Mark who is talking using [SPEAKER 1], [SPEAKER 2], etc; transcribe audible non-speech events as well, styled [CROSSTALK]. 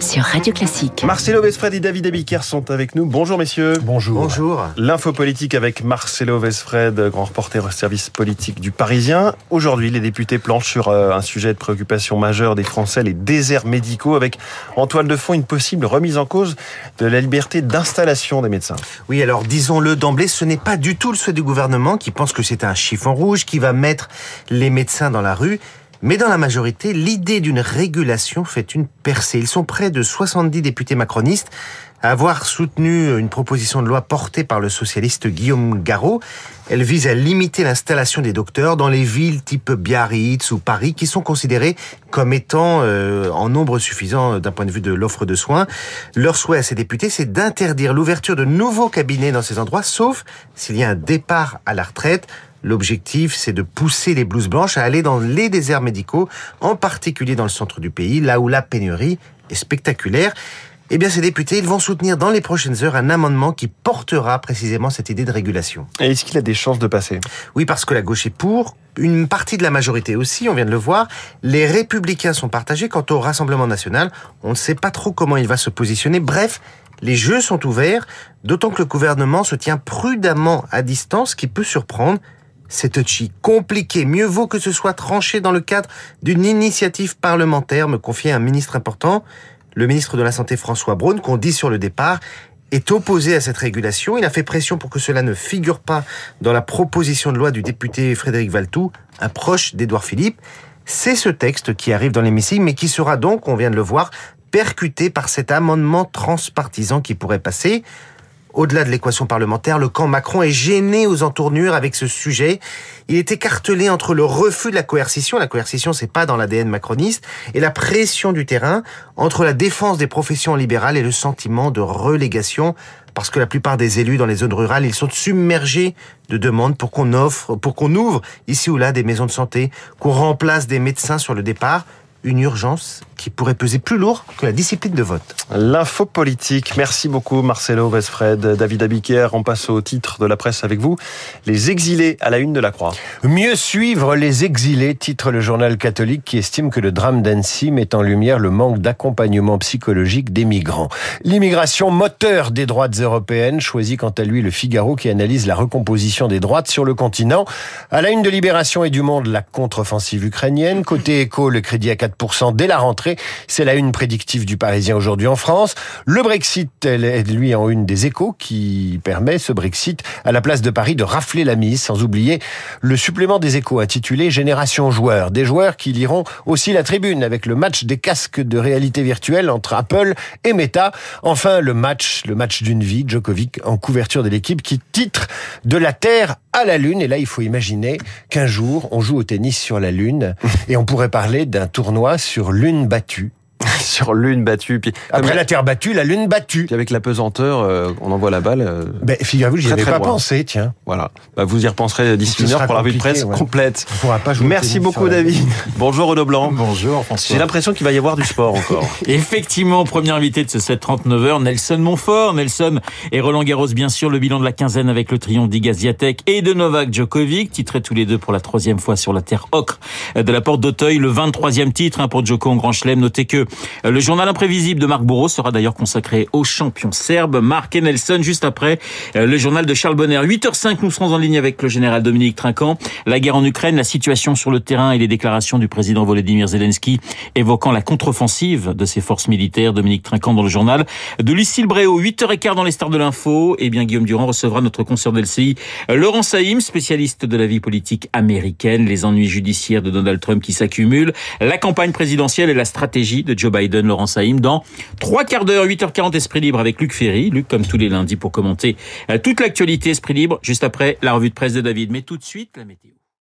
[SPEAKER 1] Sur Radio Classique.
[SPEAKER 2] Marcelo Vesfred et David Abiker sont avec nous. Bonjour messieurs.
[SPEAKER 3] Bonjour.
[SPEAKER 4] Bonjour.
[SPEAKER 2] L'info politique avec Marcelo Vesfred, grand reporter au service politique du Parisien. Aujourd'hui, les députés planchent sur euh, un sujet de préoccupation majeure des Français, les déserts médicaux, avec en toile de fond une possible remise en cause de la liberté d'installation des médecins.
[SPEAKER 4] Oui, alors disons-le d'emblée, ce n'est pas du tout le souhait du gouvernement qui pense que c'est un chiffon rouge qui va mettre les médecins dans la rue. Mais dans la majorité, l'idée d'une régulation fait une percée. Ils sont près de 70 députés macronistes à avoir soutenu une proposition de loi portée par le socialiste Guillaume Garot. Elle vise à limiter l'installation des docteurs dans les villes type Biarritz ou Paris qui sont considérées comme étant euh, en nombre suffisant d'un point de vue de l'offre de soins. Leur souhait à ces députés, c'est d'interdire l'ouverture de nouveaux cabinets dans ces endroits, sauf s'il y a un départ à la retraite L'objectif, c'est de pousser les blouses blanches à aller dans les déserts médicaux, en particulier dans le centre du pays, là où la pénurie est spectaculaire. Eh bien, ces députés, ils vont soutenir dans les prochaines heures un amendement qui portera précisément cette idée de régulation.
[SPEAKER 2] Et est-ce qu'il a des chances de passer?
[SPEAKER 4] Oui, parce que la gauche est pour, une partie de la majorité aussi, on vient de le voir. Les républicains sont partagés. Quant au Rassemblement national, on ne sait pas trop comment il va se positionner. Bref, les jeux sont ouverts, d'autant que le gouvernement se tient prudemment à distance, qui peut surprendre. C'est touchy, compliqué. Mieux vaut que ce soit tranché dans le cadre d'une initiative parlementaire, me confiait un ministre important. Le ministre de la Santé François Braun, qu'on dit sur le départ, est opposé à cette régulation. Il a fait pression pour que cela ne figure pas dans la proposition de loi du député Frédéric Valtou, un proche d'Édouard Philippe. C'est ce texte qui arrive dans l'hémicycle, mais qui sera donc, on vient de le voir, percuté par cet amendement transpartisan qui pourrait passer. Au-delà de l'équation parlementaire, le camp Macron est gêné aux entournures avec ce sujet. Il est écartelé entre le refus de la coercition, la coercition c'est pas dans l'ADN macroniste, et la pression du terrain, entre la défense des professions libérales et le sentiment de relégation, parce que la plupart des élus dans les zones rurales, ils sont submergés de demandes pour qu'on offre, pour qu'on ouvre ici ou là des maisons de santé, qu'on remplace des médecins sur le départ, une urgence qui pourrait peser plus lourd que la discipline de vote.
[SPEAKER 2] L'info politique. Merci beaucoup Marcelo Vesfred, David Abiker. On passe au titre de la presse avec vous. Les exilés à la une de la Croix.
[SPEAKER 3] Mieux suivre les exilés, titre le journal catholique qui estime que le drame d'Annecy met en lumière le manque d'accompagnement psychologique des migrants. L'immigration moteur des droites européennes, choisit quant à lui le Figaro qui analyse la recomposition des droites sur le continent. À la une de Libération et du Monde, la contre-offensive ukrainienne. Côté éco, le crédit à 4% dès la rentrée. C'est la une prédictive du Parisien aujourd'hui en France. Le Brexit, elle est lui en une des échos qui permet ce Brexit à la place de Paris de rafler la mise, sans oublier le supplément des échos intitulé Génération joueurs. Des joueurs qui liront aussi la tribune avec le match des casques de réalité virtuelle entre Apple et Meta. Enfin, le match, le match d'une vie, Djokovic en couverture de l'équipe qui titre de la Terre à la Lune. Et là, il faut imaginer qu'un jour, on joue au tennis sur la Lune [LAUGHS] et on pourrait parler d'un tournoi sur Lune battue. [LAUGHS]
[SPEAKER 2] sur lune battue. Puis
[SPEAKER 3] après la terre battue, la lune battue.
[SPEAKER 2] Puis avec la pesanteur, euh, on envoie la balle. Euh,
[SPEAKER 3] ben, figurez-vous, j'y avais pas loin. pensé, tiens.
[SPEAKER 2] Voilà. Bah, vous y repenserez d'ici une heure pour la revue de presse ouais. complète.
[SPEAKER 3] On pourra pas jouer
[SPEAKER 2] Merci beaucoup, David. [LAUGHS] Bonjour, Renaud Blanc.
[SPEAKER 5] Bonjour, François.
[SPEAKER 2] J'ai l'impression qu'il va y avoir du sport encore. [LAUGHS]
[SPEAKER 5] Effectivement, premier invité de ce 7-39 Nelson Montfort. Nelson et Roland Garros, bien sûr, le bilan de la quinzaine avec le triomphe d'Igaziatek et de Novak Djokovic, titré tous les deux pour la troisième fois sur la terre ocre de la porte d'Auteuil, le 23e titre hein, pour Djoko en Grand Chelem. Notez que le journal imprévisible de Marc Bourreau sera d'ailleurs consacré au champion serbe Marc Nelson juste après le journal de Charles Bonner. 8h05, nous serons en ligne avec le général Dominique Trinquant. La guerre en Ukraine, la situation sur le terrain et les déclarations du président Volodymyr Zelensky évoquant la contre-offensive de ses forces militaires. Dominique Trinquant dans le journal de Lucille Bréau. 8h15 dans les stars de l'info. Et bien Guillaume Durand recevra notre consoeur d'LCI Laurent Saïm, spécialiste de la vie politique américaine, les ennuis judiciaires de Donald Trump qui s'accumulent, la campagne présidentielle et la stratégie de Joe Biden, Laurent Saïm, dans trois quarts d'heure, 8h40, Esprit Libre avec Luc Ferry. Luc, comme tous les lundis, pour commenter toute l'actualité Esprit Libre, juste après la revue de presse de David. Mais tout de suite, la météo.